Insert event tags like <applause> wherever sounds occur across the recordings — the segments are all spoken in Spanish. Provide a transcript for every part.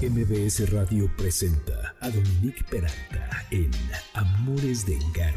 MBS Radio presenta a Dominique Peralta en Amores de Garra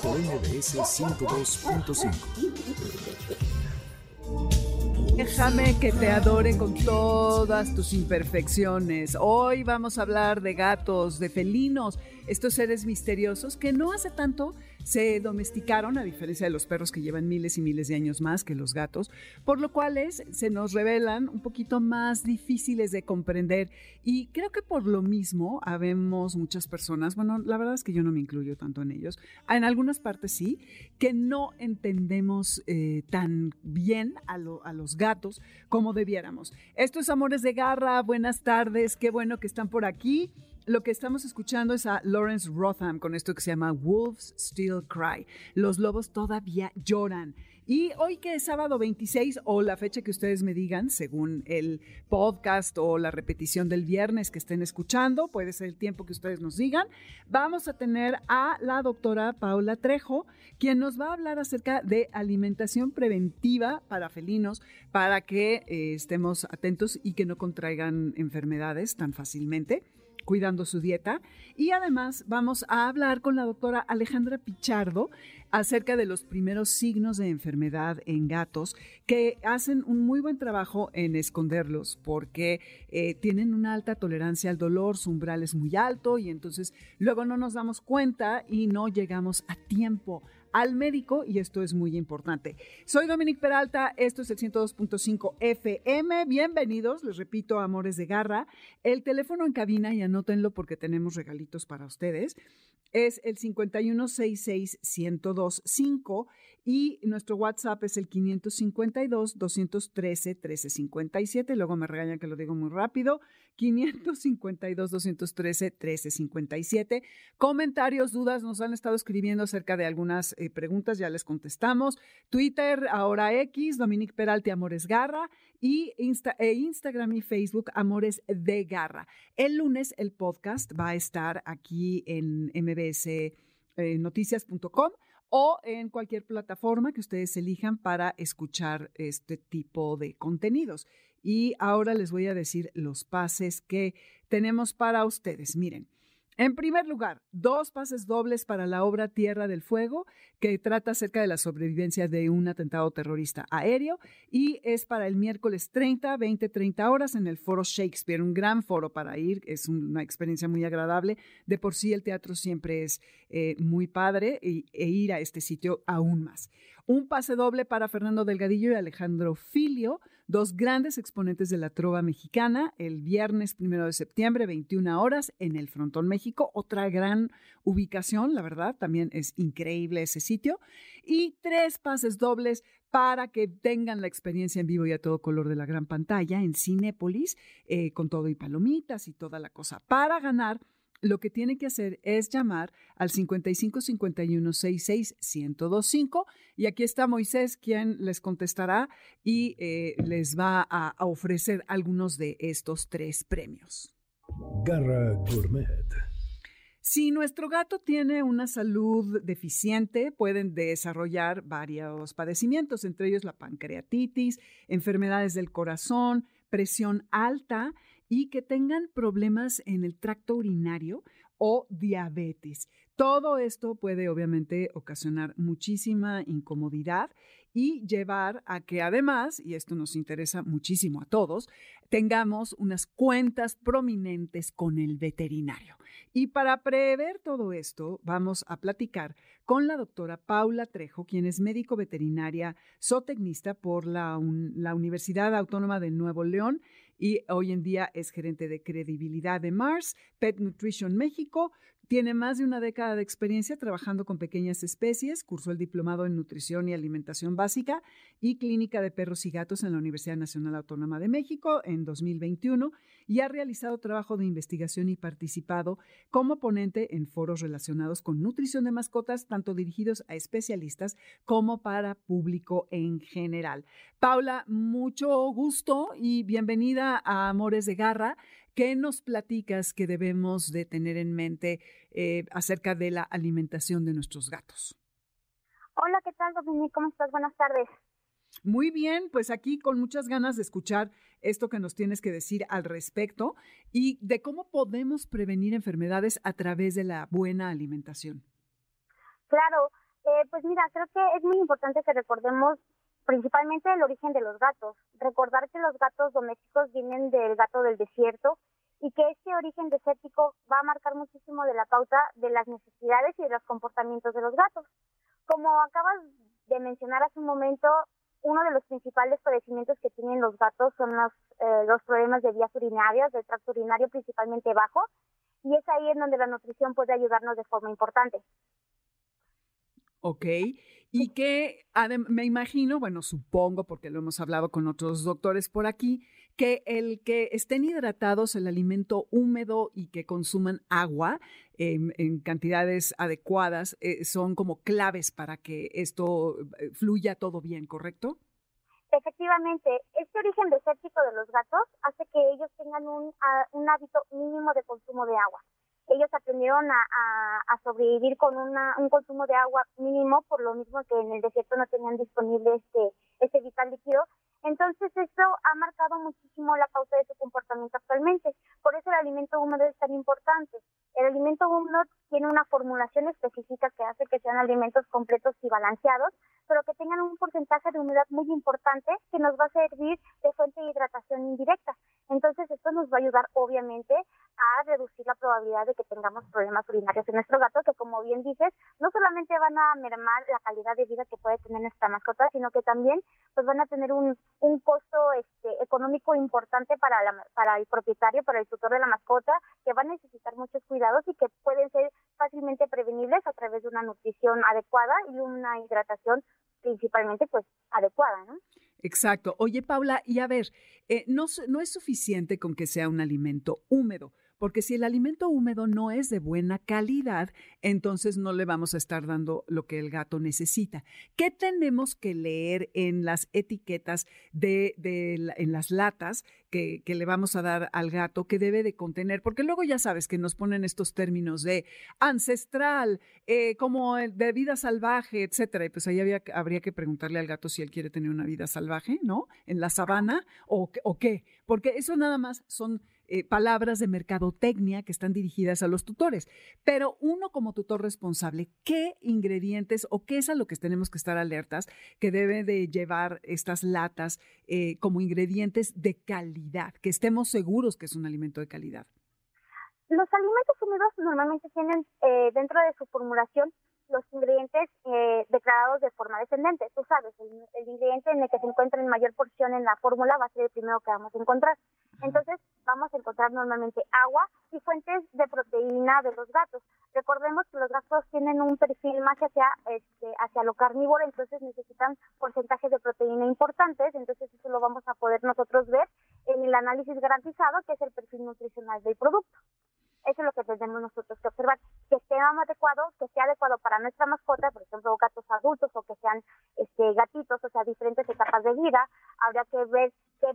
por MBS 102.5. Déjame que te adore con todas tus imperfecciones. Hoy vamos a hablar de gatos, de felinos, estos seres misteriosos que no hace tanto se domesticaron, a diferencia de los perros que llevan miles y miles de años más que los gatos, por lo cual se nos revelan un poquito más difíciles de comprender. Y creo que por lo mismo habemos muchas personas, bueno, la verdad es que yo no me incluyo tanto en ellos, en algunas partes sí, que no entendemos eh, tan bien a, a los gatos como debiéramos. Esto es Amores de Garra, buenas tardes, qué bueno que están por aquí lo que estamos escuchando es a Lawrence Rotham con esto que se llama Wolves Still Cry. Los lobos todavía lloran. Y hoy que es sábado 26 o la fecha que ustedes me digan, según el podcast o la repetición del viernes que estén escuchando, puede ser el tiempo que ustedes nos digan, vamos a tener a la doctora Paula Trejo, quien nos va a hablar acerca de alimentación preventiva para felinos, para que eh, estemos atentos y que no contraigan enfermedades tan fácilmente cuidando su dieta. Y además vamos a hablar con la doctora Alejandra Pichardo acerca de los primeros signos de enfermedad en gatos que hacen un muy buen trabajo en esconderlos porque eh, tienen una alta tolerancia al dolor, su umbral es muy alto y entonces luego no nos damos cuenta y no llegamos a tiempo al médico y esto es muy importante. Soy Dominique Peralta, esto es el 102.5 FM. Bienvenidos, les repito, Amores de Garra. El teléfono en cabina, y anótenlo porque tenemos regalitos para ustedes, es el 5166125 y nuestro WhatsApp es el 552-213-1357. Luego me regañan que lo digo muy rápido. 552-213-1357. Comentarios, dudas, nos han estado escribiendo acerca de algunas eh, preguntas, ya les contestamos. Twitter, ahora X, Dominique Peralte, Amores Garra y e Instagram y Facebook, Amores de Garra. El lunes el podcast va a estar aquí en mbsnoticias.com o en cualquier plataforma que ustedes elijan para escuchar este tipo de contenidos. Y ahora les voy a decir los pases que tenemos para ustedes. Miren, en primer lugar, dos pases dobles para la obra Tierra del Fuego, que trata acerca de la sobrevivencia de un atentado terrorista aéreo y es para el miércoles 30, 20, 30 horas en el Foro Shakespeare, un gran foro para ir, es una experiencia muy agradable. De por sí el teatro siempre es eh, muy padre e ir a este sitio aún más. Un pase doble para Fernando Delgadillo y Alejandro Filio, dos grandes exponentes de la trova mexicana, el viernes primero de septiembre, 21 horas, en el Frontón México, otra gran ubicación, la verdad, también es increíble ese sitio. Y tres pases dobles para que tengan la experiencia en vivo y a todo color de la gran pantalla en Cinépolis, eh, con todo y palomitas y toda la cosa, para ganar lo que tiene que hacer es llamar al 55 51 66 1025 y aquí está Moisés quien les contestará y eh, les va a, ofrecer algunos de estos tres premios. Garra Gourmet. Si nuestro gato tiene una salud deficiente, pueden desarrollar varios padecimientos, entre ellos la pancreatitis, enfermedades del corazón, presión alta y que tengan problemas en el tracto urinario o diabetes. Todo esto puede obviamente ocasionar muchísima incomodidad y llevar a que además, y esto nos interesa muchísimo a todos, tengamos unas cuentas prominentes con el veterinario. Y para prever todo esto, vamos a platicar con la doctora Paula Trejo, quien es médico veterinaria zootecnista por la, la Universidad Autónoma de Nuevo León y hoy en día es gerente de credibilidad de Mars, Pet Nutrition México, tiene más de una década de experiencia trabajando con pequeñas especies, cursó el diplomado en nutrición y alimentación básica y clínica de perros y gatos en la Universidad Nacional Autónoma de México en 2021 y ha realizado trabajo de investigación y participado como ponente en foros relacionados con nutrición de mascotas, tanto dirigidos a especialistas como para público en general. Paula, mucho gusto y bienvenida a Amores de Garra. ¿Qué nos platicas que debemos de tener en mente eh, acerca de la alimentación de nuestros gatos? Hola, ¿qué tal, Dominique? ¿Cómo estás? Buenas tardes. Muy bien, pues aquí con muchas ganas de escuchar esto que nos tienes que decir al respecto y de cómo podemos prevenir enfermedades a través de la buena alimentación. Claro, eh, pues mira, creo que es muy importante que recordemos principalmente el origen de los gatos. Recordar que los gatos domésticos vienen del gato del desierto y que este origen desértico va a marcar muchísimo de la pauta de las necesidades y de los comportamientos de los gatos. Como acabas de mencionar hace un momento, uno de los principales padecimientos que tienen los gatos son los, eh, los problemas de vías urinarias, del tracto urinario principalmente bajo, y es ahí en donde la nutrición puede ayudarnos de forma importante. Ok, y que me imagino, bueno, supongo, porque lo hemos hablado con otros doctores por aquí, que el que estén hidratados, el alimento húmedo y que consuman agua en, cantidades adecuadas eh, son como claves para que esto eh, fluya todo bien, ¿correcto? Efectivamente, este origen desértico de los gatos hace que ellos tengan un, un hábito mínimo de consumo de agua ellos aprendieron a, a, sobrevivir con una, un consumo de agua mínimo, por lo mismo que en el desierto no tenían disponible este, este vital líquido. Entonces, esto ha marcado muchísimo la causa de su comportamiento actualmente. Por eso el alimento húmedo es tan importante. El alimento húmedo tiene una formulación específica que hace que sean alimentos completos y balanceados, pero que tengan un porcentaje de humedad muy importante que nos va a servir de fuente de hidratación indirecta. Entonces, esto nos va a ayudar, obviamente, a reducir la probabilidad de que tengamos problemas urinarios en nuestro gato, que como bien dices, no solamente van a mermar la calidad de vida que puede tener nuestra mascota, sino que también pues van a tener un, un costo este, económico importante para, la, para el propietario, para el tutor de la mascota, que va a necesitar muchos cuidados y que pueden ser fácilmente prevenibles a través de una nutrición adecuada y una hidratación principalmente pues adecuada, ¿no? Exacto. Oye, Paula, y a ver, eh, no, no es suficiente con que sea un alimento húmedo porque si el alimento húmedo no es de buena calidad, entonces no le vamos a estar dando lo que el gato necesita. ¿Qué tenemos que leer en las etiquetas de, en las latas que, le vamos a dar al gato que debe de contener? Porque luego ya sabes que nos ponen estos términos de ancestral, eh, como de vida salvaje, etcétera. Y pues ahí había, habría que preguntarle al gato si él quiere tener una vida salvaje, ¿no? En la sabana o, o qué. Porque eso nada más son eh, palabras de mercadotecnia que están dirigidas a los tutores. Pero uno como tutor responsable, ¿qué ingredientes o qué es a lo que tenemos que estar alertas que debe de llevar estas latas eh, como ingredientes de calidad, que estemos seguros que es un alimento de calidad? Los alimentos húmedos normalmente tienen eh, dentro de su formulación los ingredientes eh, declarados de forma descendente. Tú sabes, el, ingrediente en el que se encuentra en mayor porción en la fórmula va a ser el primero que vamos a encontrar. Entonces, vamos a encontrar normalmente agua y fuentes de proteína de los gatos. Recordemos que los gatos tienen un perfil más hacia, este, hacia lo carnívoro, entonces necesitan porcentajes de proteína importantes, entonces eso lo vamos a poder nosotros ver en el análisis garantizado, que es el perfil nutricional del producto. Eso es lo que tenemos nosotros que observar, que esté adecuado, que sea adecuado para nuestra mascota, por ejemplo, gatos adultos o que sean este, gatitos, o sea, diferentes etapas de vida. Habría que ver qué,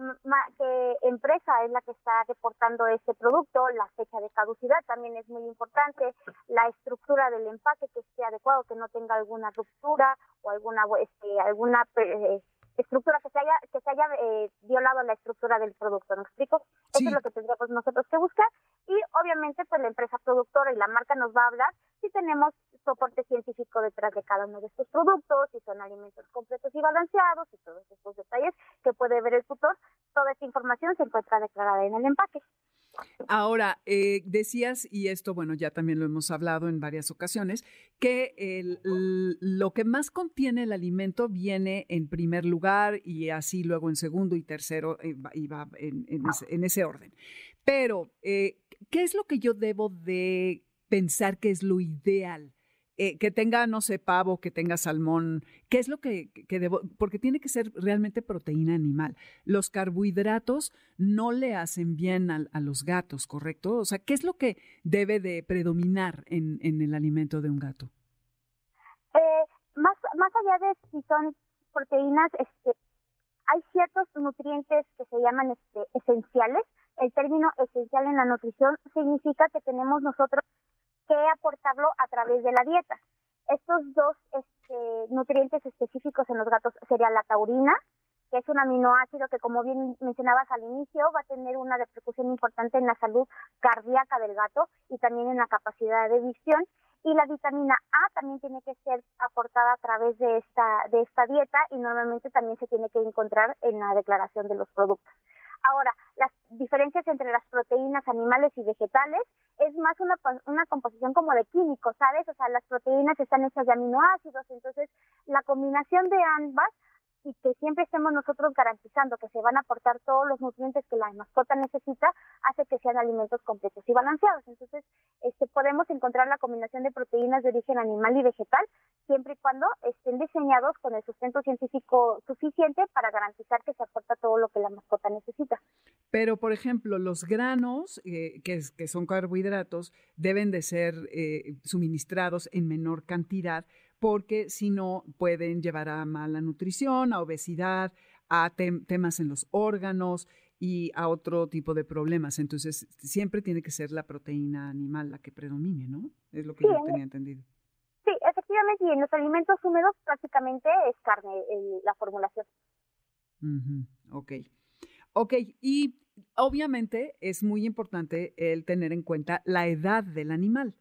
qué empresa es la que está reportando este producto, la fecha de caducidad también es muy importante, la estructura del empaque que esté adecuado, que no tenga alguna ruptura o alguna, este, alguna eh, estructura que se haya que se haya eh, violado la estructura del producto, ¿me explico? Eso es lo que tendríamos nosotros que buscar y obviamente pues la empresa productora y la marca nos va a hablar si tenemos soporte científico detrás de cada uno de estos productos, si son alimentos completos y balanceados y todos estos detalles que puede ver el tutor. Toda esta información se encuentra declarada en el empaque. Ahora, eh, decías, y esto, bueno, ya también lo hemos hablado en varias ocasiones, que lo que más contiene el alimento viene en primer lugar y así luego en segundo y tercero eh, y va en, en, ese, orden. Pero, eh, ¿qué es lo que yo debo de pensar que es lo ideal? Eh, que tenga, no sé, pavo, que tenga salmón, ¿qué es lo que, que, debo? Porque tiene que ser realmente proteína animal. Los carbohidratos no le hacen bien a, a los gatos, ¿correcto? O sea, ¿qué es lo que debe de predominar en, en el alimento de un gato? Eh, más, más allá de si son proteínas, este, hay ciertos nutrientes que se llaman este, esenciales. El término esencial en la nutrición significa que tenemos nosotros que aportarlo a través de la dieta. Estos dos este, nutrientes específicos en los gatos sería la taurina, que es un aminoácido que, como bien mencionabas al inicio, va a tener una repercusión importante en la salud cardíaca del gato y también en la capacidad de visión. Y la vitamina A también tiene que ser aportada a través de esta, de esta dieta y normalmente también se tiene que encontrar en la declaración de los productos. Ahora, las diferencias entre las proteínas animales y vegetales es más una, una composición como de químicos, ¿sabes? O sea, las proteínas están hechas de aminoácidos, entonces la combinación de ambas y que siempre estemos nosotros garantizando que se van a aportar todos los nutrientes que la mascota necesita, hace que sean alimentos completos y balanceados. Entonces, este, podemos encontrar la combinación de proteínas de origen animal y vegetal, siempre y cuando estén diseñados con el sustento científico suficiente para garantizar que se aporta todo lo que la mascota necesita. Pero, por ejemplo, los granos, eh, que, que, son carbohidratos, deben de ser eh, suministrados en menor cantidad porque si no pueden llevar a mala nutrición, a obesidad, a temas en los órganos y a otro tipo de problemas. Entonces, siempre tiene que ser la proteína animal la que predomine, ¿no? Es lo que yo tenía entendido. Efectivamente, y en los alimentos húmedos prácticamente es carne la formulación. Ok. Ok, y obviamente es muy importante el tener en cuenta la edad del animal.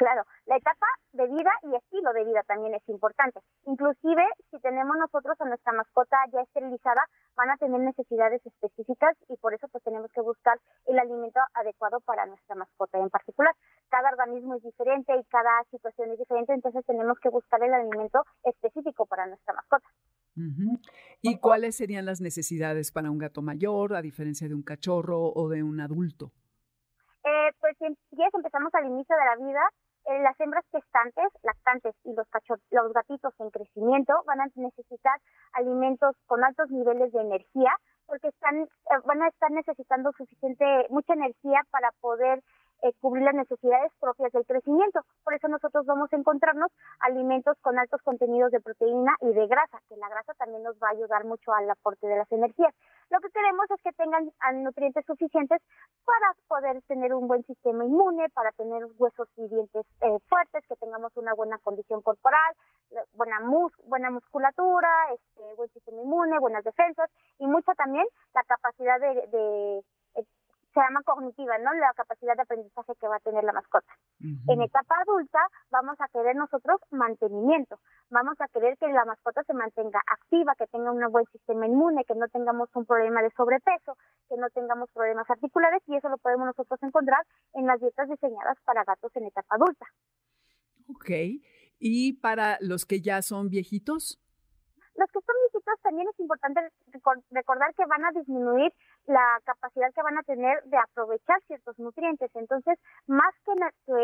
Claro, la etapa de vida y estilo de vida también es importante. Inclusive, si tenemos nosotros a nuestra mascota ya esterilizada, van a tener necesidades específicas y por eso pues tenemos que buscar el alimento adecuado para nuestra mascota en particular. Cada organismo es diferente y cada situación es diferente, entonces tenemos que buscar el alimento específico para nuestra mascota. ¿Y cuáles serían las necesidades para un gato mayor, a diferencia de un cachorro o de un adulto? Eh, pues si empezamos al inicio de la vida, las hembras gestantes, lactantes y los, los gatitos en crecimiento van a necesitar alimentos con altos niveles de energía porque están, eh, van a estar necesitando suficiente, mucha energía para poder eh, cubrir las necesidades propias del crecimiento. Por eso nosotros vamos a encontrarnos alimentos con altos contenidos de proteína y de grasa, que la grasa también nos va a ayudar mucho al aporte de las energías. Lo que queremos es que tengan nutrientes suficientes para poder tener un buen sistema inmune, para tener huesos y dientes eh, fuertes, que tengamos una buena condición corporal, buena, mus buena musculatura, este, buen sistema inmune, buenas defensas y mucha también la capacidad de se llama cognitiva, ¿no? La capacidad de aprendizaje que va a tener la mascota. En etapa adulta vamos a querer nosotros mantenimiento, vamos a querer que la mascota se mantenga activa, que tenga un buen sistema inmune, que no tengamos un problema de sobrepeso, que no tengamos problemas articulares y eso lo podemos nosotros encontrar en las dietas diseñadas para gatos en etapa adulta. Ok, ¿y para los que ya son viejitos? Los que son viejitos también es importante recordar que van a disminuir la capacidad que van a tener de aprovechar ciertos nutrientes. Entonces, más que,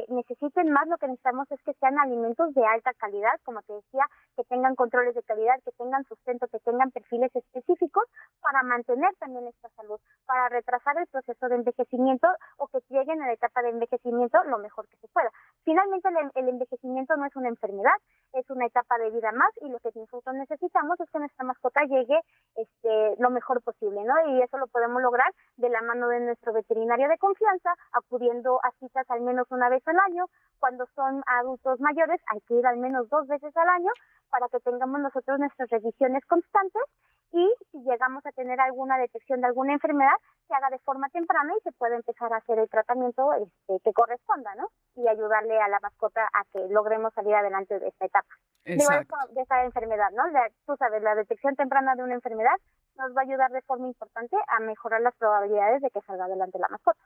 necesiten más, lo que necesitamos es que sean alimentos de alta calidad, como te decía, que tengan controles de calidad, que tengan sustento, que tengan perfiles específicos para mantener también esta salud, para retrasar el proceso de envejecimiento o que lleguen a la etapa de envejecimiento lo mejor que se pueda. Finalmente, el, envejecimiento no es una enfermedad, es una etapa de vida más y lo que nosotros necesitamos es que nuestra mascota llegue este, lo mejor ¿no? Y eso lo podemos lograr de la mano de nuestro veterinario de confianza, acudiendo a citas al menos una vez al año. Cuando son adultos mayores, hay que ir al menos dos veces al año para que tengamos nosotros nuestras revisiones constantes y si llegamos a tener alguna detección de alguna enfermedad, se haga de forma temprana y se puede empezar a hacer el tratamiento este, que corresponda, ¿no? Y ayudarle a la mascota a que logremos salir adelante de esta etapa. Exacto. De, esta enfermedad, ¿no? tú sabes, la detección temprana de una enfermedad nos va a ayudar de forma importante a mejorar las probabilidades de que salga adelante la mascota.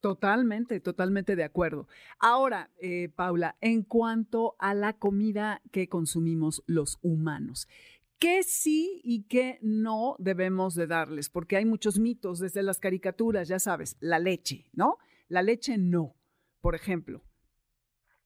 Totalmente, totalmente de acuerdo. Ahora, eh, Paula, en cuanto a la comida que consumimos los humanos, ¿qué sí y qué no debemos de darles? Porque hay muchos mitos desde las caricaturas, ya sabes, la leche, ¿no? La leche no, por ejemplo.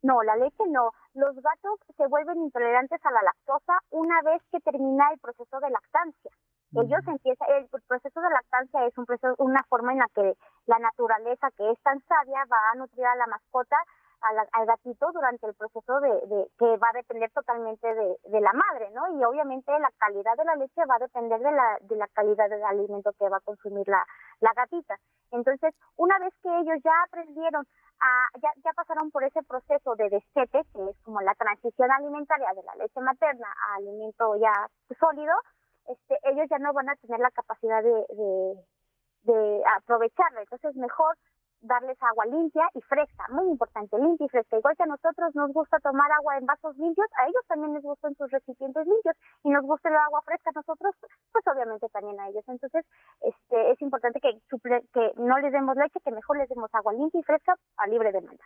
No, la leche no. Los gatos se vuelven intolerantes a la lactosa una vez que termina el proceso de lactancia. Ellos empiezan, el proceso de lactancia es un proceso, una forma en la que la naturaleza, que es tan sabia, va a nutrir a la mascota, al gatito durante el proceso de, que va a depender totalmente de, la madre, ¿no? Y obviamente la calidad de la leche va a depender de la, de la calidad del alimento que va a consumir la, la gatita. Entonces, una vez que ellos ya aprendieron ya, ya pasaron por ese proceso de destete, que es como la transición alimentaria de la leche materna a alimento ya sólido, este, ellos ya no van a tener la capacidad de, de, de aprovecharlo. Entonces, mejor darles agua limpia y fresca, muy importante, limpia y fresca. Igual que a nosotros nos gusta tomar agua en vasos limpios, a ellos también les gustan sus recipientes limpios y nos gusta el agua fresca a nosotros, pues obviamente también a ellos. Entonces, este es importante que que no les demos leche, que mejor les demos agua limpia y fresca a libre demanda.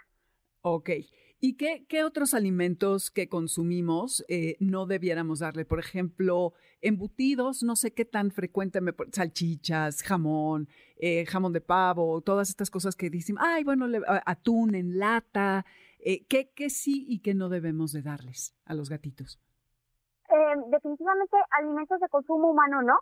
Ok. ¿Y qué, qué otros alimentos que consumimos eh, no debiéramos darle? Por ejemplo, embutidos, no sé qué tan frecuente, salchichas, jamón, eh, jamón de pavo, todas estas cosas que dicen, ay, bueno, atún en lata. Eh, ¿qué, ¿Qué sí y qué no debemos de darles a los gatitos? definitivamente alimentos de consumo humano no.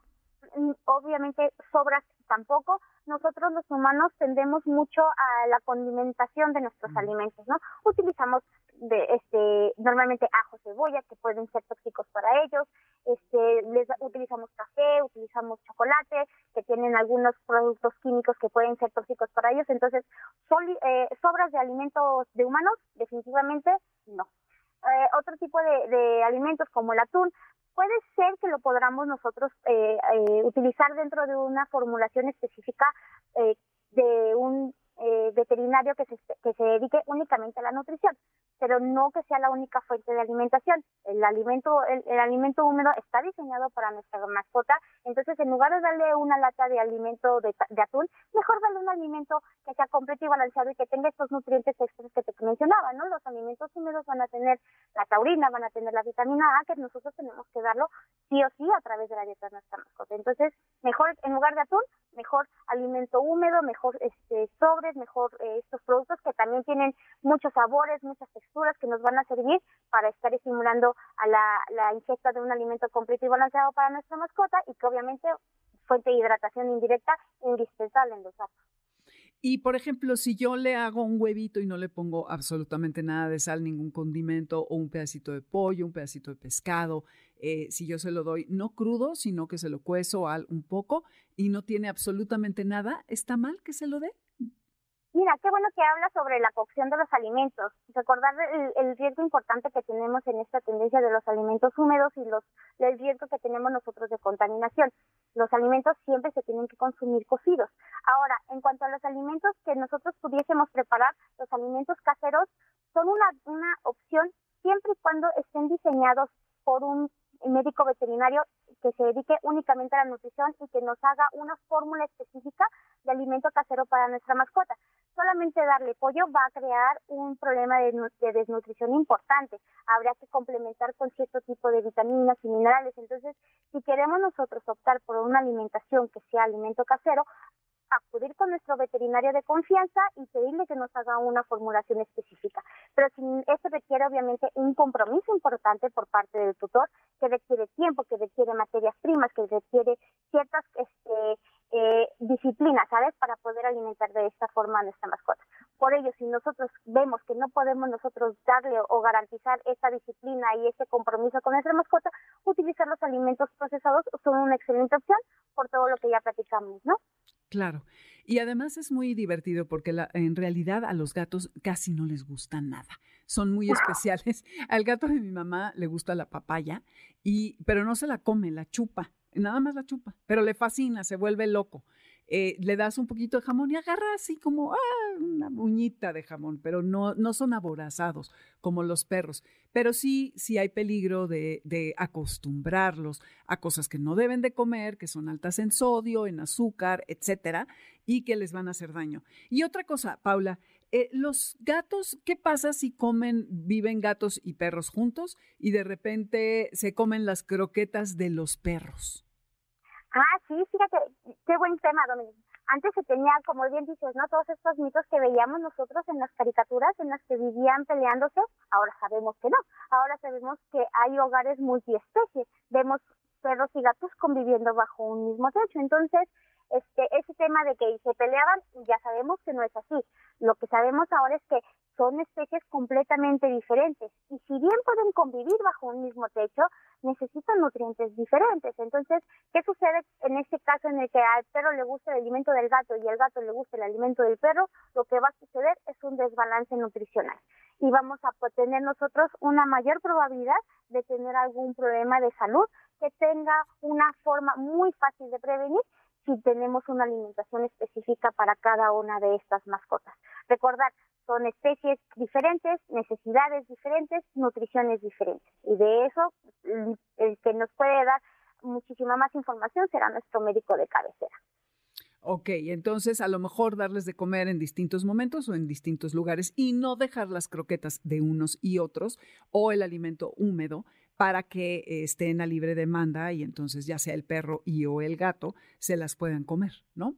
Mm, obviamente sobras tampoco. Nosotros los humanos tendemos mucho a la condimentación de nuestros alimentos, ¿no? Utilizamos de este normalmente ajo, cebolla que pueden ser tóxicos para ellos, este les utilizamos café, utilizamos chocolate que tienen algunos productos químicos que pueden ser tóxicos para ellos, entonces eh, sobras de alimentos de humanos definitivamente no. Eh, otro tipo de, de, alimentos como el atún puede ser que lo podamos nosotros eh, eh, utilizar dentro de una formulación específica eh, de un eh, veterinario que se, que se dedique únicamente a la nutrición, pero no que sea la única fuente de alimentación. El alimento, el, alimento húmedo está diseñado para nuestra mascota, entonces en lugar de darle una lata de alimento de, atún, mejor darle un alimento que sea completo y balanceado y que tenga estos nutrientes extras que te mencionaba, ¿no? Los alimentos húmedos van a tener la taurina, van a tener la vitamina A, que nosotros tenemos que darlo sí o sí a través de la dieta de nuestra mascota. Entonces, mejor en lugar de atún, mejor alimento húmedo, mejor este sobre mejor eh, estos productos que también tienen muchos sabores, muchas texturas que nos van a servir para estar estimulando a la, ingesta de un alimento completo y balanceado para nuestra mascota y que obviamente fuente de hidratación indirecta indispensable en los gatos. Y por ejemplo, si yo le hago un huevito y no le pongo absolutamente nada de sal, ningún condimento, o un pedacito de pollo, un pedacito de pescado, eh, si yo se lo doy no crudo, sino que se lo cuezo al, un poco y no tiene absolutamente nada, ¿está mal que se lo dé? Mira, qué bueno que habla sobre la cocción de los alimentos. Recordar el, riesgo importante que tenemos en esta tendencia de los alimentos húmedos y los el riesgo que tenemos nosotros de contaminación. Los alimentos siempre se tienen que consumir cocidos. Ahora, en cuanto a los alimentos que nosotros pudiésemos preparar, los alimentos caseros son una, una opción siempre y cuando estén diseñados por un médico veterinario que se dedique únicamente a la nutrición y que nos haga una fórmula específica de alimento casero para nuestra mascota. Solamente darle pollo va a crear un problema de, desnutrición importante. Habría que complementar con cierto tipo de vitaminas y minerales. Entonces, si queremos nosotros optar por una alimentación que sea alimento casero, acudir con nuestro veterinario de confianza y pedirle que nos haga una formulación específica. Pero esto requiere obviamente un compromiso importante por parte del tutor, que requiere tiempo, que requiere materias primas, que requiere ciertas este, eh, disciplinas, ¿sabes? Para poder alimentar de esta forma a nuestra mascota. Por ello, si nosotros vemos que no podemos nosotros darle o garantizar esta disciplina y este compromiso con nuestra mascota, utilizar los alimentos procesados son una excelente opción por todo lo que ya platicamos, ¿no? Claro. Y además es muy divertido porque la, en realidad a los gatos casi no les gusta nada. Son muy especiales. <laughs> Al gato de mi mamá le gusta la papaya, y, pero no se la come, la chupa. Nada más la chupa. Pero le fascina, se vuelve loco. Eh, le das un poquito de jamón y agarra así como ah, una uñita de jamón, pero no, no son aborazados como los perros. Pero sí, sí hay peligro de, de, acostumbrarlos a cosas que no deben de comer, que son altas en sodio, en azúcar, etcétera, y que les van a hacer daño. Y otra cosa, Paula, eh, los gatos, ¿qué pasa si comen, viven gatos y perros juntos y de repente se comen las croquetas de los perros? Ah, sí, fíjate, qué buen tema, Dominique. Antes se tenía, como bien dices, ¿no? Todos estos mitos que veíamos nosotros en las caricaturas en las que vivían peleándose, ahora sabemos que no. Ahora sabemos que hay hogares multiespecies. Vemos perros y gatos conviviendo bajo un mismo techo. Entonces, este, ese tema de que se peleaban, ya sabemos que no es así. Lo que sabemos ahora es que son especies completamente diferentes y si bien pueden convivir bajo un mismo techo, necesitan nutrientes diferentes. Entonces, ¿qué sucede en este caso en el que al perro le gusta el alimento del gato y al gato le gusta el alimento del perro? Lo que va a suceder es un desbalance nutricional y vamos a tener nosotros una mayor probabilidad de tener algún problema de salud que tenga una forma muy fácil de prevenir si tenemos una alimentación específica para cada una de estas mascotas. Recordar, son especies diferentes, necesidades diferentes, nutriciones diferentes. Y de eso, el que nos puede dar muchísima más información será nuestro médico de cabecera. Ok, entonces a lo mejor darles de comer en distintos momentos o en distintos lugares y no dejar las croquetas de unos y otros o el alimento húmedo para que estén a libre demanda y entonces ya sea el perro y o el gato se las puedan comer, ¿no?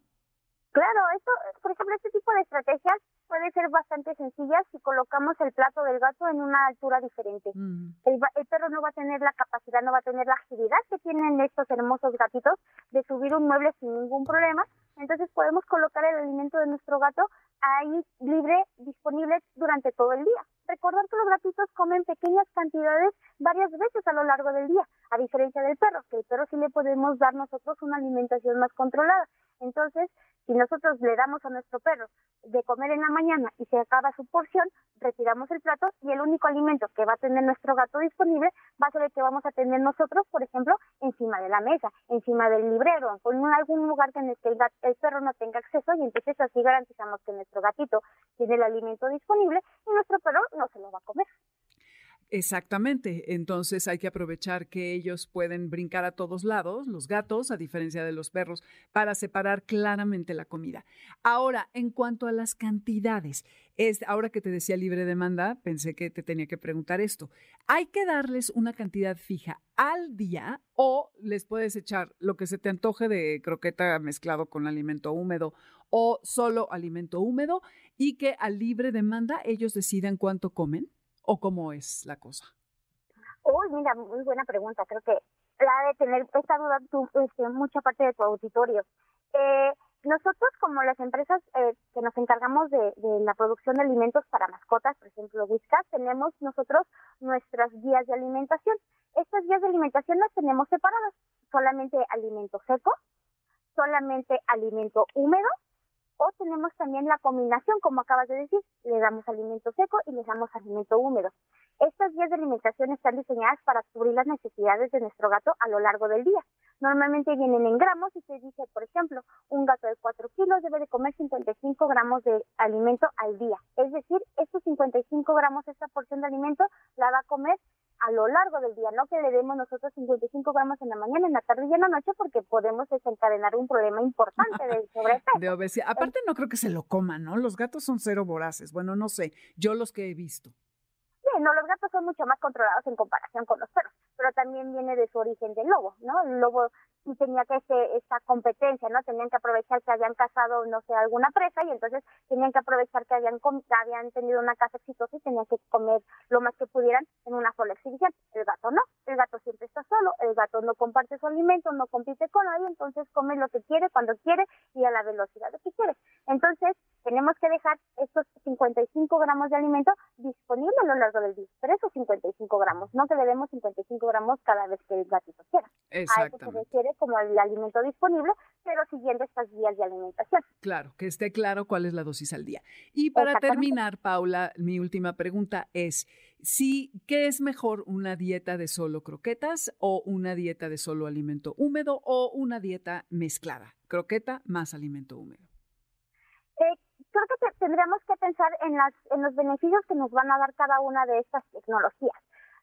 Claro, esto, por ejemplo, este tipo de estrategias puede ser bastante sencilla si colocamos el plato del gato en una altura diferente. Mm. El, el, perro no va a tener la capacidad, no va a tener la agilidad que tienen estos hermosos gatitos de subir un mueble sin ningún problema. Entonces podemos colocar el alimento de nuestro gato ahí libre, disponible durante todo el día. Recordar que los gatitos comen pequeñas cantidades varias veces a lo largo del día, a diferencia del perro, que el perro sí le podemos dar nosotros una alimentación más controlada. Entonces, si nosotros le damos a nuestro perro de comer en la mañana y se acaba su porción, retiramos el plato y el único alimento que va a tener nuestro gato disponible va a ser el que vamos a tener nosotros, por ejemplo, encima de la mesa, encima del librero, en algún lugar en el que el, el perro no tenga acceso y entonces así garantizamos que nuestro gatito tiene el alimento disponible y nuestro perro no se lo va a comer. Exactamente. Entonces hay que aprovechar que ellos pueden brincar a todos lados, los gatos, a diferencia de los perros, para separar claramente la comida. Ahora, en cuanto a las cantidades, es, ahora que te decía libre demanda, pensé que te tenía que preguntar esto. ¿Hay que darles una cantidad fija al día o les puedes echar lo que se te antoje de croqueta mezclado con alimento húmedo o solo alimento húmedo y que a libre demanda ellos decidan cuánto comen? O cómo es la cosa? Uy, mira, muy buena pregunta. Creo que la de tener esta duda tu, este, mucha parte de tu auditorio. Eh, nosotros como las empresas eh, que nos encargamos de, la producción de alimentos para mascotas, por ejemplo Whiskas, tenemos nosotros nuestras guías de alimentación. Estas guías de alimentación las tenemos separadas. Solamente alimento seco, solamente alimento húmedo o tenemos también la combinación, como acabas de decir, le damos alimento seco y le damos alimento húmedo. Estas guías de alimentación están diseñadas para cubrir las necesidades de nuestro gato a lo largo del día. Normalmente vienen en gramos y se dice, por ejemplo, un gato de 4 kilos debe de comer 55 gramos de alimento al día. Es decir, estos 55 gramos, esta porción de alimento, la va a comer a lo largo del día, no que le demos nosotros 55 gramos en la mañana, en la tarde y en la noche, porque podemos desencadenar un problema importante de <laughs> sobrepeso. De obesidad. Aparte, no creo que se lo coman, ¿no? Los gatos son cero voraces. Bueno, no sé, yo los que he visto. Sí, no, los gatos son mucho más controlados en comparación con los perros, pero también viene de su origen del lobo, ¿no? El lobo y tenía que ese, esa competencia, ¿no? Tenían que aprovechar que habían cazado, no sé, alguna presa y entonces tenían que aprovechar que habían, habían tenido una caza exitosa y tenían que comer lo más que pudieran en una sola exhibición. El gato no, el gato siempre está solo, el gato no comparte su alimento, no compite con nadie, entonces come lo que quiere, cuando quiere y a la velocidad que quiere. Entonces, tenemos que dejar estos 55 gramos de alimento disponibles a lo largo del día, pero esos 55 gramos, no que le demos 55 gramos cada vez que el gatito quiera. Exactamente. A eso se refiere como el alimento disponible, pero siguiendo estas guías de alimentación. Claro, que esté claro cuál es la dosis al día. Y para terminar, Paula, mi última pregunta es, si, ¿qué es mejor, una dieta de solo croquetas o una dieta de solo alimento húmedo o una dieta mezclada? Croqueta más alimento húmedo. Eh, creo que tendríamos que pensar en, las, en los beneficios que nos van a dar cada una de estas tecnologías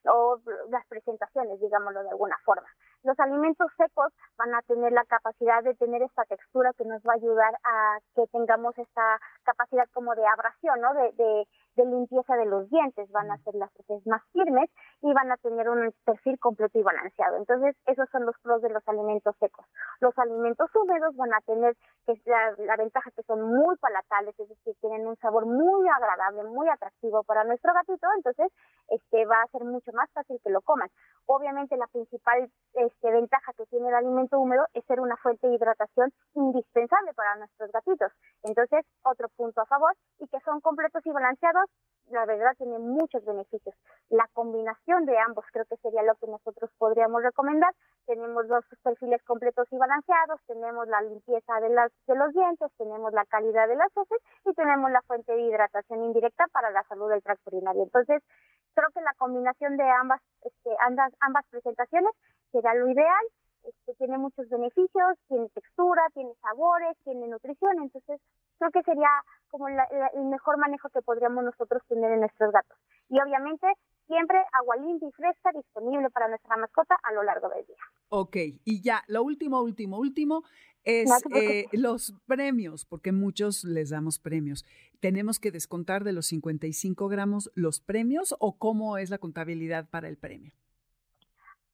o las presentaciones, digámoslo de alguna forma. Los alimentos secos van a tener la capacidad de tener esta textura que nos va a ayudar a que tengamos esta capacidad como de abrasión, ¿no? De, de, de limpieza de los dientes, van a ser las heces más firmes y van a tener un perfil completo y balanceado. Entonces, esos son los pros de los alimentos secos. Los alimentos húmedos van a tener que la, la ventaja que son muy palatales, es decir, tienen un sabor muy agradable, muy atractivo para nuestro gatito, entonces este va a ser mucho más fácil que lo coman. Obviamente la principal este, ventaja que tiene el alimento húmedo es ser una fuente de hidratación indispensable para nuestros gatitos. Entonces, otro punto a favor y que son completos y balanceados, la verdad tiene muchos beneficios. La combinación de ambos creo que sería lo que nosotros podríamos recomendar. Tenemos dos perfiles completos y balanceados, tenemos la limpieza de, las, de los dientes, tenemos la calidad de las heces y tenemos la fuente de hidratación indirecta para la salud del tracto urinario. Entonces, creo que la combinación de ambas, este, ambas, ambas presentaciones será lo ideal. Este, tiene muchos beneficios, tiene textura, tiene sabores, tiene nutrición, entonces creo que sería como el mejor manejo que podríamos nosotros tener en nuestros gatos. Y obviamente siempre agua limpia y fresca disponible para nuestra mascota a lo largo del día. Ok, y ya, lo último, último, último es eh, los premios, porque muchos les damos premios. ¿Tenemos que descontar de los 55 gramos los premios o cómo es la contabilidad para el premio?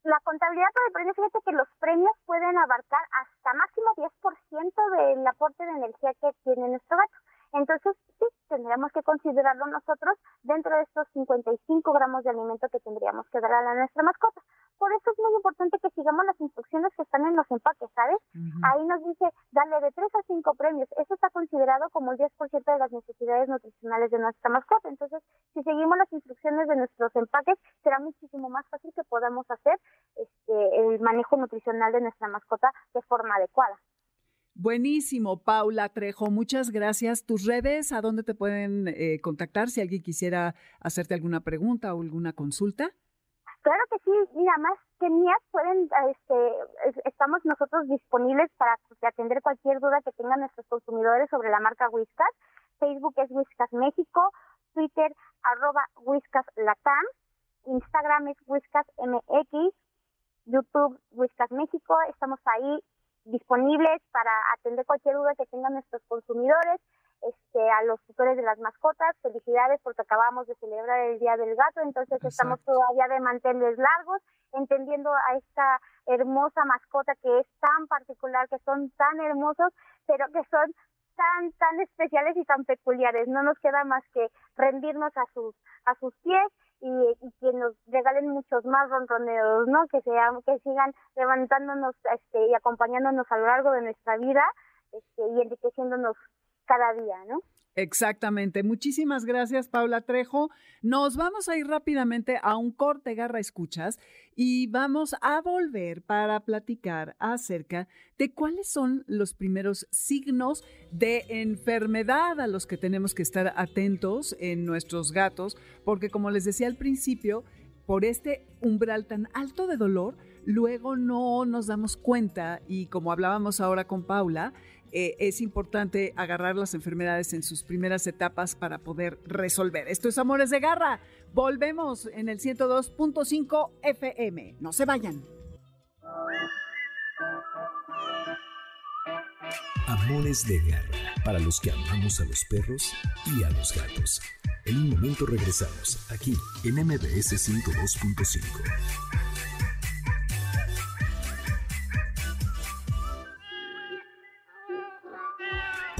La contabilidad para el premio, fíjate que los premios pueden abarcar hasta máximo 10% del aporte de energía que tiene nuestro gato. Entonces, sí, tendríamos que considerarlo nosotros dentro de estos 55 gramos de alimento que tendríamos que dar a nuestra mascota. Por eso es muy importante que sigamos las instrucciones que están en los empaques, ¿sabes? Ahí nos dice, darle de 3 a 5 premios. Eso está considerado como el 10% de las necesidades nutricionales de nuestra mascota. Entonces, si seguimos las instrucciones de nuestros empaques, será muchísimo más fácil que podamos hacer este, el manejo nutricional de nuestra mascota de forma adecuada. Buenísimo, Paula Trejo, muchas gracias. Tus redes, ¿a dónde te pueden eh, contactar si alguien quisiera hacerte alguna pregunta o alguna consulta? Claro que sí, mira, más que mías pueden, este, estamos nosotros disponibles para atender cualquier duda que tengan nuestros consumidores sobre la marca Whiskas. Facebook es Whiskas México, Twitter arroba Whiskas Latam, Instagram es Whiskas YouTube Whiskas México, estamos ahí disponibles para atender cualquier duda que tengan nuestros consumidores. Este, a los tutores de las mascotas, felicidades porque acabamos de celebrar el Día del Gato, entonces estamos todavía de manteles largos, entendiendo a esta hermosa mascota que es tan particular, que son tan hermosos, pero que son tan tan especiales y tan peculiares. No nos queda más que rendirnos a sus a sus pies y, que nos regalen muchos más ronroneos, ¿no? Que sean, que sigan levantándonos este, y acompañándonos a lo largo de nuestra vida este, y enriqueciéndonos cada día, ¿no? Exactamente. Muchísimas gracias, Paula Trejo. Nos vamos a ir rápidamente a un corte, Garra Escuchas, y vamos a volver para platicar acerca de cuáles son los primeros signos de enfermedad a los que tenemos que estar atentos en nuestros gatos, porque como les decía al principio, por este umbral tan alto de dolor, luego no nos damos cuenta y como hablábamos ahora con Paula, eh, es importante agarrar las enfermedades en sus primeras etapas para poder resolver. Esto es Amores de Garra. Volvemos en el 102.5 FM. No se vayan. Amores de Garra, para los que amamos a los perros y a los gatos. En un momento regresamos, aquí en MBS 102.5.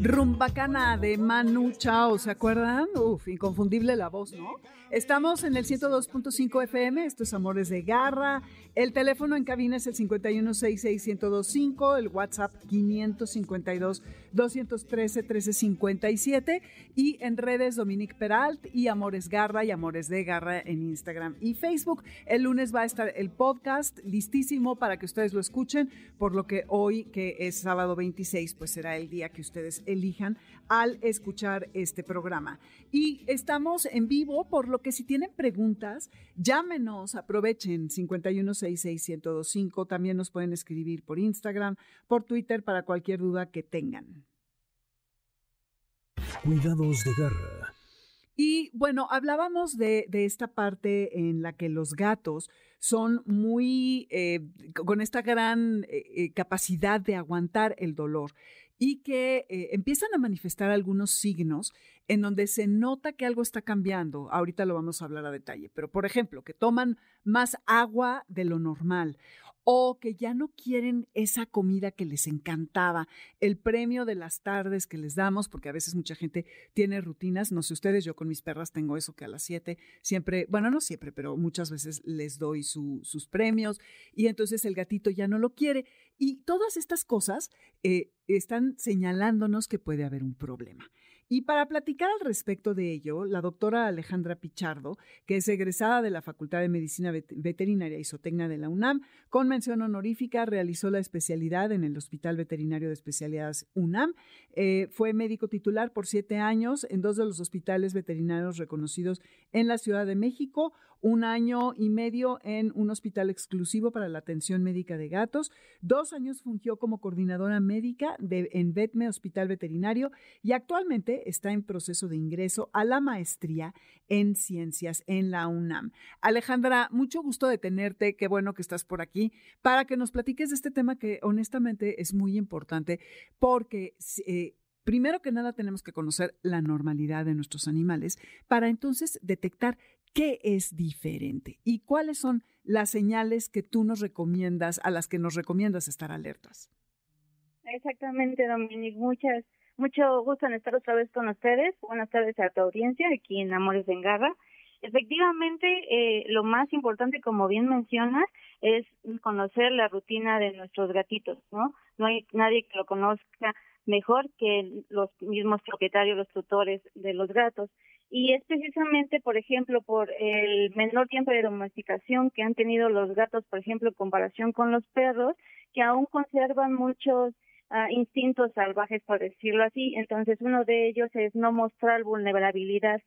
Rumbacana de Manu Chao, ¿se acuerdan? Uf, inconfundible la voz, ¿no? Estamos en el 102.5 FM, esto es Amores de Garra. El teléfono en cabina es el 5166125, el WhatsApp 552-213-1357 y en redes Dominique Peralt y Amores Garra y Amores de Garra en Instagram y Facebook. El lunes va a estar el podcast listísimo para que ustedes lo escuchen, por lo que hoy, que es sábado 26, pues será el día que ustedes elijan al escuchar este programa. Y estamos en vivo, por lo que si tienen preguntas, llámenos, aprovechen 5166125. También nos pueden escribir por Instagram, por Twitter para cualquier duda que tengan. Cuidados de garra. Y bueno, hablábamos de, esta parte en la que los gatos son muy, eh, con esta gran eh, eh, capacidad de aguantar el dolor. Y que eh, empiezan a manifestar algunos signos en donde se nota que algo está cambiando. Ahorita lo vamos a hablar a detalle, pero por ejemplo, que toman más agua de lo normal o que ya no quieren esa comida que les encantaba, el premio de las tardes que les damos, porque a veces mucha gente tiene rutinas, no sé ustedes, yo con mis perras tengo eso que a las 7 siempre, bueno, no siempre, pero muchas veces les doy sus premios y entonces el gatito ya no lo quiere. Y todas estas cosas eh, están señalándonos que puede haber un problema. Y para platicar al respecto de ello, la doctora Alejandra Pichardo, que es egresada de la Facultad de Medicina Veterinaria y Zootecnia de la UNAM, con mención honorífica, realizó la especialidad en el Hospital Veterinario de Especialidades UNAM. Eh, fue médico titular por siete años en dos de los hospitales veterinarios reconocidos en la Ciudad de México, un año y medio en un hospital exclusivo para la atención médica de gatos, dos años fungió como coordinadora médica de, en Vetme Hospital Veterinario y actualmente está en proceso de ingreso a la maestría en ciencias en la UNAM. Alejandra, mucho gusto de tenerte, qué bueno que estás por aquí, para que nos platiques de este tema que honestamente es muy importante porque... Eh, primero que nada tenemos que conocer la normalidad de nuestros animales para entonces detectar ¿Qué es diferente? ¿Y cuáles son las señales que tú nos recomiendas, a las que nos recomiendas estar alertas? Exactamente, Dominique. Muchas, mucho gusto en estar otra vez con ustedes. Buenas tardes a tu audiencia aquí en Amores en Garra. Efectivamente, eh, lo más importante, como bien mencionas, es conocer la rutina de nuestros gatitos, ¿no? No hay nadie que lo conozca mejor que los mismos propietarios, los tutores de los gatos y es precisamente, por ejemplo, por el menor tiempo de domesticación que han tenido los gatos, por ejemplo, en comparación con los perros, que aún conservan muchos ah, instintos salvajes, por decirlo así. Entonces, uno de ellos es no mostrar vulnerabilidad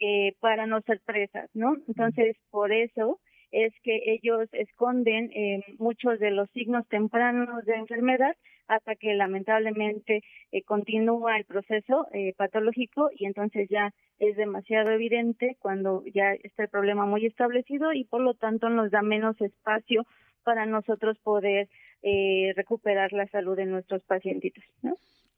eh, para no ser presas, ¿no? Entonces, por eso es que ellos esconden eh, muchos de los signos tempranos de enfermedad hasta que lamentablemente eh, continúa el proceso eh, patológico y entonces ya es demasiado evidente cuando ya está el problema muy establecido y por lo tanto nos da menos espacio para nosotros poder eh, recuperar la salud de nuestros pacientitos, ¿no?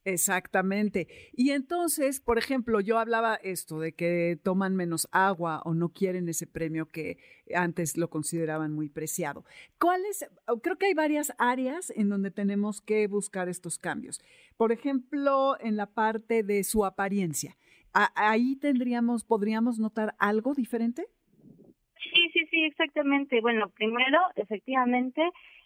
Exactamente. Y entonces, por ejemplo, yo hablaba esto de que toman menos agua o no quieren ese premio que antes lo consideraban muy preciado. ¿Cuáles? Creo que hay varias áreas en donde tenemos que buscar estos cambios. Por ejemplo, en la parte de su apariencia. Ahí tendríamos, podríamos notar algo diferente. Sí, sí, sí, exactamente. Bueno, primero, efectivamente,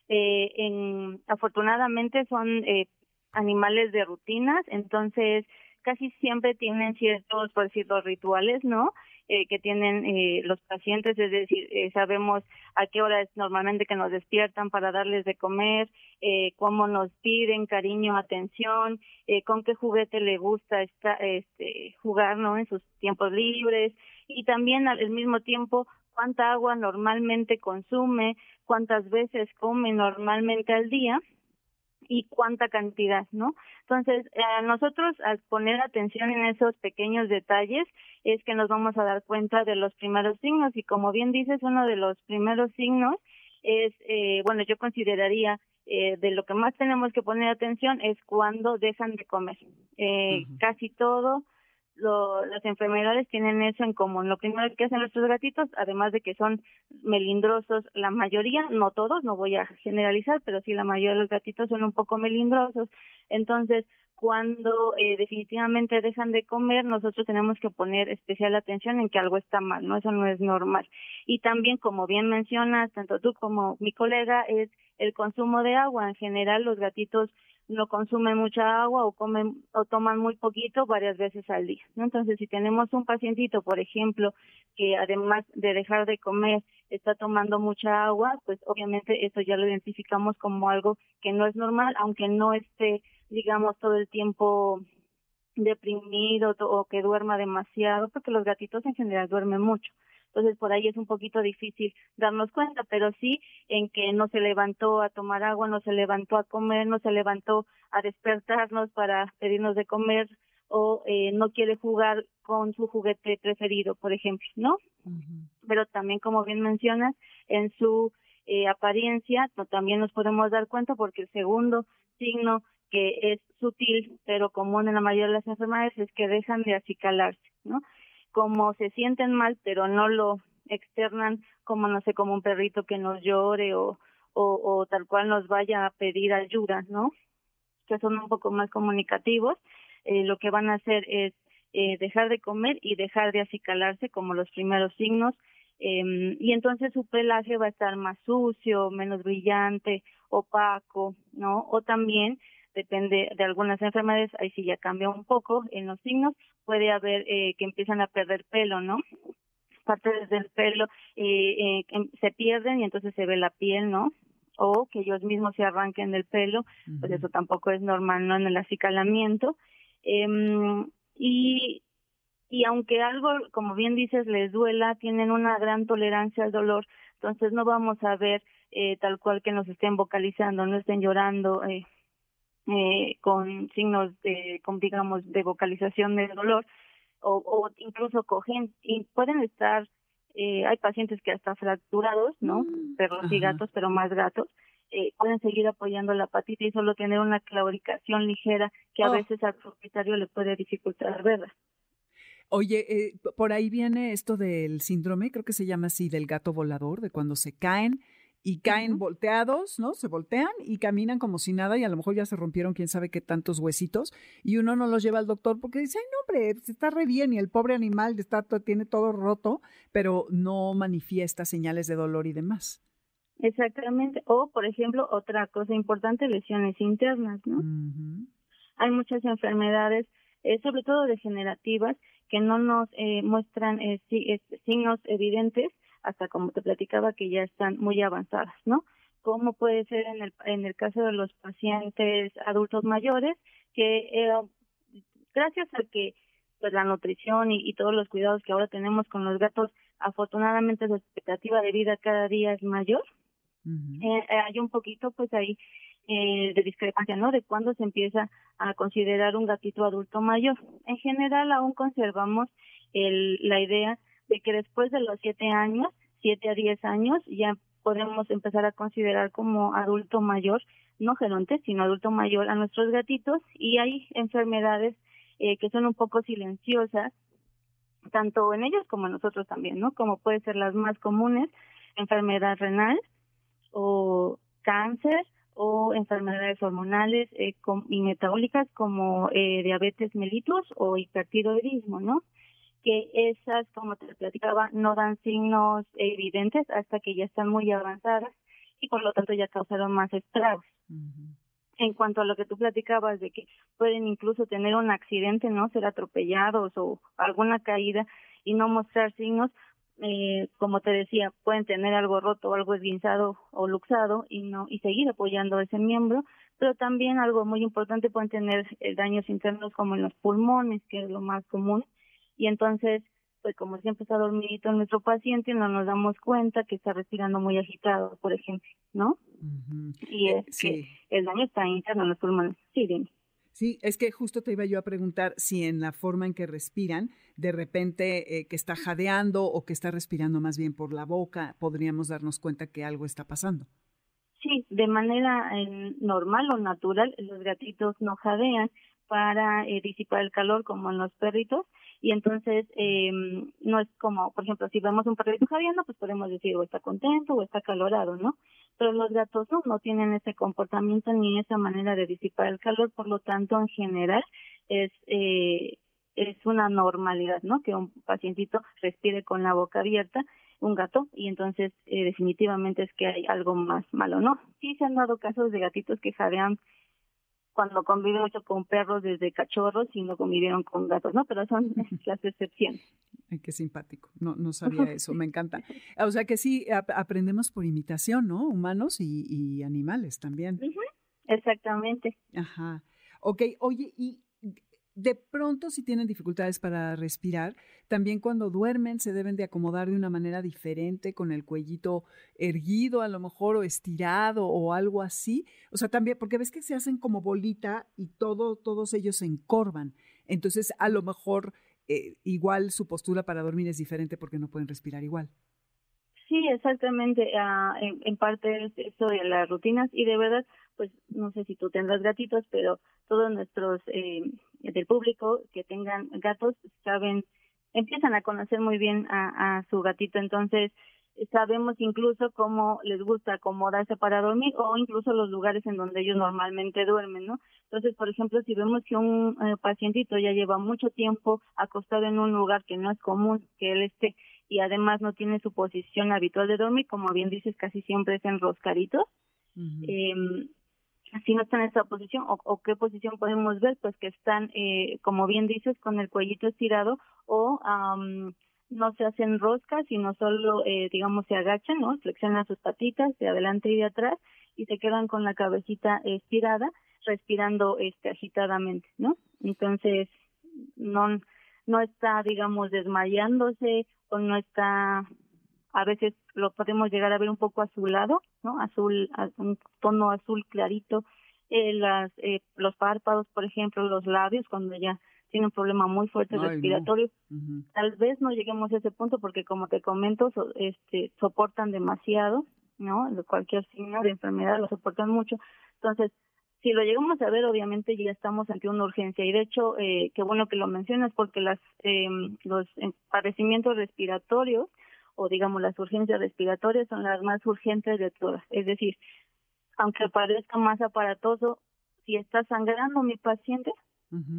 eh, en, afortunadamente son eh, animales de rutinas, entonces casi siempre tienen ciertos, por decirlo, rituales, ¿no? Eh, que tienen eh, los pacientes, es decir, eh, sabemos a qué hora es normalmente que nos despiertan para darles de comer, eh, cómo nos piden cariño, atención, eh, con qué juguete le gusta esta, este, jugar, ¿no? En sus tiempos libres y también al mismo tiempo cuánta agua normalmente consume, cuántas veces come normalmente al día y cuánta cantidad, ¿no? Entonces, eh, nosotros al poner atención en esos pequeños detalles es que nos vamos a dar cuenta de los primeros signos y como bien dices, uno de los primeros signos es, eh, bueno, yo consideraría eh, de lo que más tenemos que poner atención es cuando dejan de comer. Eh, Casi todo lo, las enfermedades tienen eso en común. Lo primero que hacen nuestros gatitos, además de que son melindrosos, la mayoría, no todos, no voy a generalizar, pero sí la mayoría de los gatitos son un poco melindrosos. Entonces, cuando eh, definitivamente dejan de comer, nosotros tenemos que poner especial atención en que algo está mal, ¿no? Eso no es normal. Y también, como bien mencionas, tanto tú como mi colega, es el consumo de agua. En general, los gatitos no consumen mucha agua o comen o toman muy poquito varias veces al día. Entonces, si tenemos un pacientito, por ejemplo, que además de dejar de comer está tomando mucha agua, pues obviamente eso ya lo identificamos como algo que no es normal, aunque no esté, digamos, todo el tiempo deprimido o que duerma demasiado, porque los gatitos en general duermen mucho. Entonces por ahí es un poquito difícil darnos cuenta, pero sí en que no se levantó a tomar agua, no se levantó a comer, no se levantó a despertarnos para pedirnos de comer o eh, no quiere jugar con su juguete preferido, por ejemplo, ¿no? Pero también, como bien mencionas, en su eh, apariencia no, también nos podemos dar cuenta porque el segundo signo que es sutil, pero común en la mayoría de las enfermedades, es que dejan de acicalarse, ¿no? Como se sienten mal, pero no lo externan como, no sé, como un perrito que nos llore o, o, tal cual nos vaya a pedir ayuda, ¿no? Que son un poco más comunicativos, eh, lo que van a hacer es eh, dejar de comer y dejar de acicalarse como los primeros signos, eh, y entonces su pelaje va a estar más sucio, menos brillante, opaco, ¿no? O también depende de algunas enfermedades, ahí sí ya cambia un poco en los signos, puede haber eh, que empiezan a perder pelo, ¿no? Partes del pelo eh, eh, se pierden y entonces se ve la piel, ¿no? O que ellos mismos se arranquen del pelo, pues eso tampoco es normal, ¿no? En el acicalamiento. Eh, y y aunque algo, como bien dices, les duela, tienen una gran tolerancia al dolor, entonces no vamos a ver eh, tal cual que nos estén vocalizando, no estén llorando eh, eh, con signos de, con, digamos, de vocalización de dolor o, o incluso cogen y pueden estar, eh, hay pacientes que hasta fracturados, ¿no? Mm, Perros y gatos, pero más gatos. Eh, pueden seguir apoyando la patita y solo tener una claudicación ligera que a oh. veces al propietario le puede dificultar verla. Oye, eh, por ahí viene esto del síndrome, creo que se llama así, del gato volador, de cuando se caen y caen volteados, ¿no? Se voltean y caminan como si nada y a lo mejor ya se rompieron quién sabe qué tantos huesitos y uno no los lleva al doctor porque dice, ay, no, hombre, pues, está re bien y el pobre animal está, tiene todo roto, pero no manifiesta señales de dolor y demás. Exactamente. O, por ejemplo, otra cosa importante, lesiones internas, ¿no? Hay muchas enfermedades, eh, sobre todo degenerativas, que no nos eh, muestran eh, signos evidentes hasta como te platicaba que ya están muy avanzadas, ¿no? Como puede ser en el, en el caso de los pacientes adultos mayores, que eh, gracias a que pues la nutrición y, y, todos los cuidados que ahora tenemos con los gatos, afortunadamente su expectativa de vida cada día es mayor. eh, hay un poquito pues ahí eh, de discrepancia, ¿no? De cuándo se empieza a considerar un gatito adulto mayor. En general, aún conservamos el, la idea de que después de los siete años, siete a diez años, ya podemos empezar a considerar como adulto mayor, no geronte, sino adulto mayor a nuestros gatitos y hay enfermedades eh, que son un poco silenciosas, tanto en ellos como en nosotros también, ¿no? Como puede ser las más comunes, enfermedad renal o cáncer o enfermedades hormonales eh, y metabólicas como eh, diabetes mellitus o hipertiroidismo, ¿no? Que esas, como te platicaba, no dan signos evidentes hasta que ya están muy avanzadas y por lo tanto ya causaron más estragos. En cuanto a lo que tú platicabas de que pueden incluso tener un accidente, ¿no? Ser atropellados o alguna caída y no mostrar signos, eh, como te decía, pueden tener algo roto algo esguinzado o luxado y no y seguir apoyando ese miembro, pero también algo muy importante pueden tener eh, daños internos como en los pulmones, que es lo más común, y entonces, pues como siempre está dormidito nuestro paciente, no nos damos cuenta que está respirando muy agitado, por ejemplo, ¿no? Y eh, es que el daño está interno en los pulmones. Sí, dime. Sí, es que justo te iba yo a preguntar si en la forma en que respiran, de repente eh, que está jadeando o que está respirando más bien por la boca, podríamos darnos cuenta que algo está pasando. Sí, de manera eh, normal o natural, los gatitos no jadean para eh, disipar el calor como en los perritos y entonces eh, no es como, por ejemplo, si vemos un perrito jadeando, pues podemos decir o está contento o está calorado, ¿no? pero los gatos no, no tienen ese comportamiento ni esa manera de disipar el calor, por lo tanto, en general, es, eh, es una normalidad, ¿no? Que un pacientito respire con la boca abierta, un gato, y entonces eh, definitivamente es que hay algo más malo, ¿no? Sí se han dado casos de gatitos que jadean cuando conviven mucho con perros desde cachorros y no convivieron con gatos, ¿no? Pero son <laughs> las excepciones. Ay, qué simpático. No, no sabía eso, me encanta. O sea que sí, aprendemos por imitación, ¿no? Humanos y, animales también. Exactamente. Ajá. Ok, oye, y de pronto si tienen dificultades para respirar, también cuando duermen se deben de acomodar de una manera diferente, con el cuellito erguido a lo mejor o estirado o algo así. O sea, también, porque ves que se hacen como bolita y todo, todos ellos se encorvan. Entonces, a lo mejor eh, igual su postura para dormir es diferente porque no pueden respirar igual. Sí, exactamente. Uh, en, en, parte es eso de las rutinas y de verdad pues no sé si tú tendrás gatitos, pero todos nuestros eh, del público que tengan gatos saben, empiezan a conocer muy bien a, a su gatito, entonces sabemos incluso cómo les gusta acomodarse para dormir o incluso los lugares en donde ellos normalmente duermen, ¿no? Entonces, por ejemplo, si vemos que un eh, pacientito ya lleva mucho tiempo acostado en un lugar que no es común que él esté y además no tiene su posición habitual de dormir, como bien dices, casi siempre es enroscadito, eh, si no están en esa posición o, qué posición podemos ver, pues que están, eh, como bien dices, con el cuellito estirado o no se hacen roscas, sino solo, eh, digamos, se agachan, ¿no? Flexionan sus patitas de adelante y de atrás y se quedan con la cabecita estirada, respirando este agitadamente, ¿no? Entonces, no no está, digamos, desmayándose o no está a veces lo podemos llegar a ver un poco azulado, ¿no? Azul, un tono azul clarito, eh, las, eh, los párpados, por ejemplo, los labios, cuando ya tiene un problema muy fuerte respiratorio. Tal vez no lleguemos a ese punto porque, como te comento, este, soportan demasiado, ¿no? Cualquier signo de enfermedad lo soportan mucho. Entonces, si lo llegamos a ver, obviamente ya estamos ante una urgencia. Y de hecho, eh, qué bueno que lo mencionas porque las, eh, los padecimientos respiratorios o digamos las urgencias respiratorias son las más urgentes de todas. Es decir, aunque parezca más aparatoso, si está sangrando mi paciente,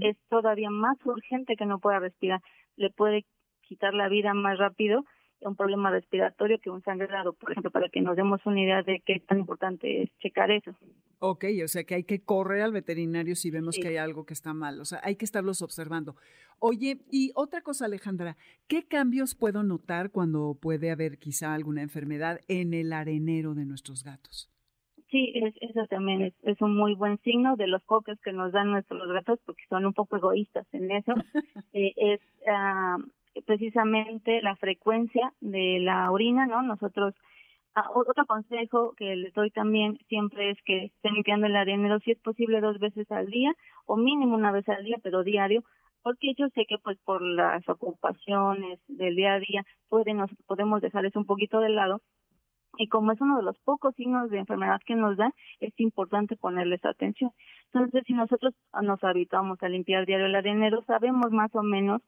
es todavía más urgente que no pueda respirar. Le puede quitar la vida más rápido un problema respiratorio que un sangrado, por ejemplo, para que nos demos una idea de qué tan importante es checar eso. Ok, o sea que hay que correr al veterinario si vemos que hay algo que está mal, o sea, hay que estarlos observando. Oye, y otra cosa, Alejandra, ¿qué cambios puedo notar cuando puede haber quizá alguna enfermedad en el arenero de nuestros gatos? Sí, es, eso también es, es, un muy buen signo de los pocos que nos dan nuestros gatos, porque son un poco egoístas en eso. <laughs> eh, es uh, precisamente la frecuencia de la orina, ¿no? Nosotros, uh, otro consejo que les doy también siempre es que estén limpiando el arenero si es posible dos veces al día o mínimo una vez al día, pero diario, porque yo sé que pues por las ocupaciones del día a día pueden, nos podemos dejar eso un poquito de lado y como es uno de los pocos signos de enfermedad que nos da, es importante ponerles atención. Entonces, si nosotros nos habituamos a limpiar diario el arenero, sabemos más o menos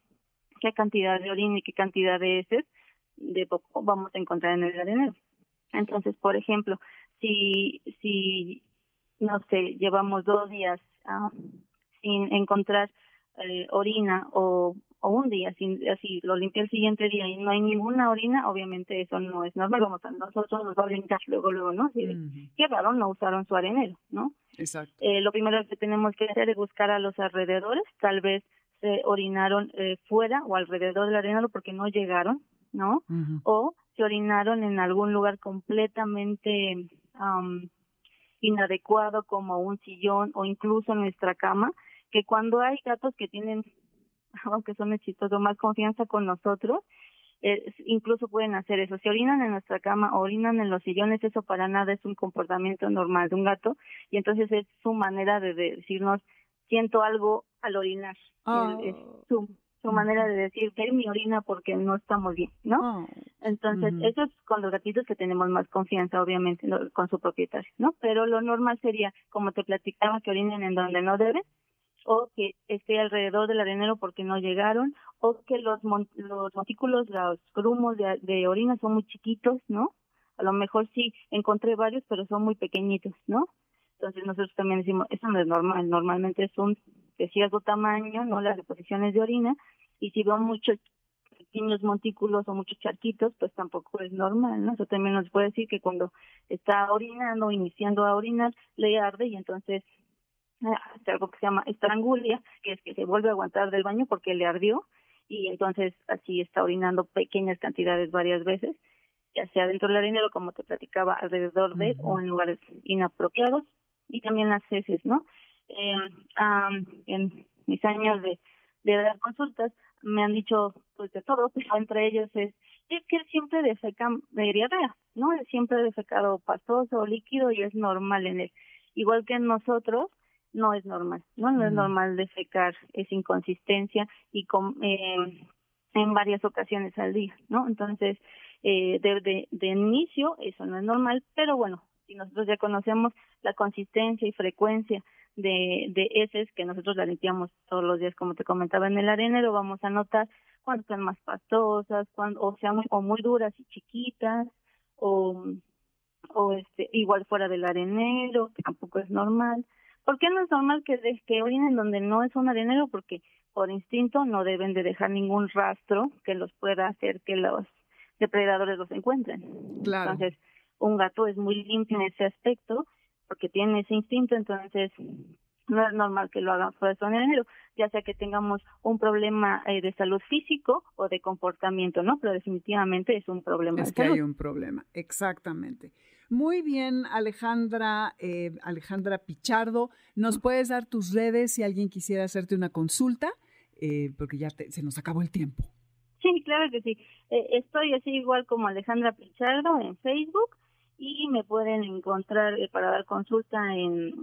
qué cantidad de orina y qué cantidad de heces de poco vamos a encontrar en el arenero. Entonces, por ejemplo, si, si no sé, llevamos dos días ah, sin encontrar eh, orina o o un día, sin, así lo limpia el siguiente día y no hay ninguna orina, obviamente eso no es normal, como nosotros nos va a limpiar luego, luego, ¿no? Así Qué raro, no usaron su arenero, ¿no? Exacto. Eh, lo primero que tenemos que hacer es buscar a los alrededores, tal vez se orinaron eh, fuera o alrededor del arenero porque no llegaron, ¿no? O se orinaron en algún lugar completamente um, inadecuado como un sillón o incluso nuestra cama, que cuando hay gatos que tienen <laughs> aunque son exitosos, más confianza con nosotros, eh, incluso pueden hacer eso. Si orinan en nuestra cama o orinan en los sillones, eso para nada es un comportamiento normal de un gato y entonces es su manera de decirnos, siento algo al orinar. Es oh. su, su manera de decir que mi orina porque no estamos bien, ¿no? Oh. Entonces, eso es con los gatitos que tenemos más confianza, obviamente, con su propietario, ¿no? Pero lo normal sería, como te platicaba, que orinen en donde no deben o que esté alrededor del arenero porque no llegaron, o que los, los montículos, los grumos de, de orina son muy chiquitos, ¿no? A lo mejor sí encontré varios, pero son muy pequeñitos, ¿no? Entonces nosotros también decimos, eso no es normal, normalmente es un de cierto tamaño, ¿no? Las deposiciones de orina, y si veo muchos pequeños montículos o muchos charquitos, pues tampoco es normal, ¿no? Eso también nos puede decir que cuando está orinando, iniciando a orinar, le arde y entonces hace algo que se llama estrangulia, que es que se vuelve a aguantar del baño porque le ardió y entonces así está orinando pequeñas cantidades varias veces, ya sea dentro del arenero, como te platicaba, alrededor de o en lugares inapropiados y también las heces, ¿no? Eh, en mis años de, de dar consultas me han dicho pues de todo, pero entre ellos es es que él siempre defeca de diarrea, ¿no? Él siempre defecado pastoso o líquido y es normal en él. Igual que en nosotros, no es normal, ¿no? No es normal defecar esa inconsistencia y con, eh, en varias ocasiones al día, ¿no? Entonces, eh, de, de, de inicio eso no es normal, pero bueno, si nosotros ya conocemos la consistencia y frecuencia de, de heces que nosotros la limpiamos todos los días, como te comentaba en el arenero, vamos a notar cuando están más pastosas, cuando, o sea, muy, o muy duras y chiquitas, o, o este, igual fuera del arenero, que tampoco es normal. ¿Por qué no es normal que, que orinen donde no es un arenero? Porque por instinto no deben de dejar ningún rastro que los pueda hacer que los depredadores los encuentren. Claro. Entonces, un gato es muy limpio en ese aspecto porque tiene ese instinto, entonces no es normal que lo hagan fuera de enero, ya sea que tengamos un problema eh, de salud físico o de comportamiento, ¿no? Pero definitivamente es un problema. Es que hay un problema, exactamente. Muy bien, Alejandra, eh, Alejandra Pichardo, ¿nos puedes dar tus redes si alguien quisiera hacerte una consulta? Eh, porque ya se nos acabó el tiempo. Sí, claro que sí. estoy así igual como Alejandra Pichardo en Facebook y me pueden encontrar para dar consulta en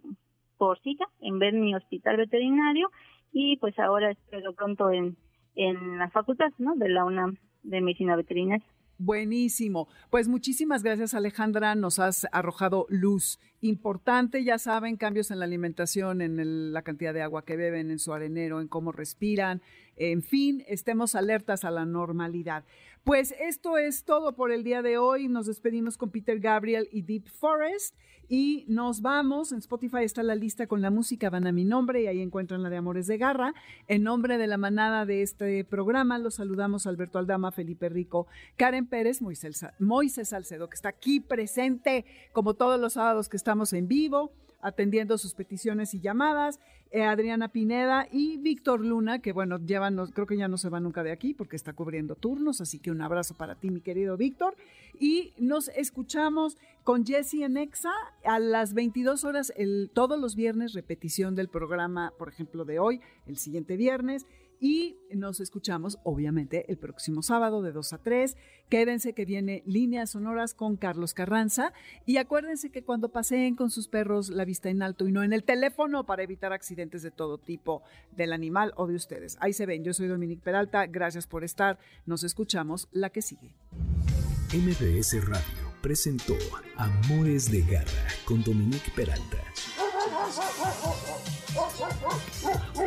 por cita en ver mi hospital veterinario y pues ahora espero pronto en, en la facultad ¿no? de la UNAM de Medicina Veterinaria. Buenísimo. Pues muchísimas gracias Alejandra, nos has arrojado luz importante, ya saben, cambios en la alimentación, en la cantidad de agua que beben, en su arenero, en cómo respiran, en fin, estemos alertas a la normalidad. Pues esto es todo por el día de hoy. Nos despedimos con Peter Gabriel y Deep Forest y nos vamos. En Spotify está la lista con la música, van a mi nombre y ahí encuentran la de Amores de Garra. En nombre de la manada de este programa, los saludamos Alberto Aldama, Felipe Rico, Karen Pérez, Moisés, Salcedo, que está aquí presente como todos los sábados que estamos en vivo atendiendo sus peticiones y llamadas, eh, Adriana Pineda y Víctor Luna, que bueno, llevan, creo que ya no se va nunca de aquí porque está cubriendo turnos, así que un abrazo para ti, mi querido Víctor. Y nos escuchamos con Jesse en Exa a las 22 horas, el, todos los viernes, repetición del programa, por ejemplo, de hoy, el siguiente viernes. Y nos escuchamos, obviamente, el próximo sábado de 2 a 3. Quédense que viene Líneas Sonoras con Carlos Carranza. Y acuérdense que cuando paseen con sus perros la vista en alto y no en el teléfono para evitar accidentes de todo tipo del animal o de ustedes. Ahí se ven. Yo soy Dominique Peralta. Gracias por estar. Nos escuchamos la que sigue. MBS Radio presentó Amores de Garra con Dominique Peralta.